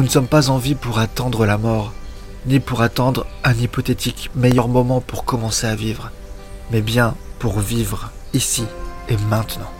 Nous ne sommes pas en vie pour attendre la mort, ni pour attendre un hypothétique meilleur moment pour commencer à vivre, mais bien pour vivre ici et maintenant.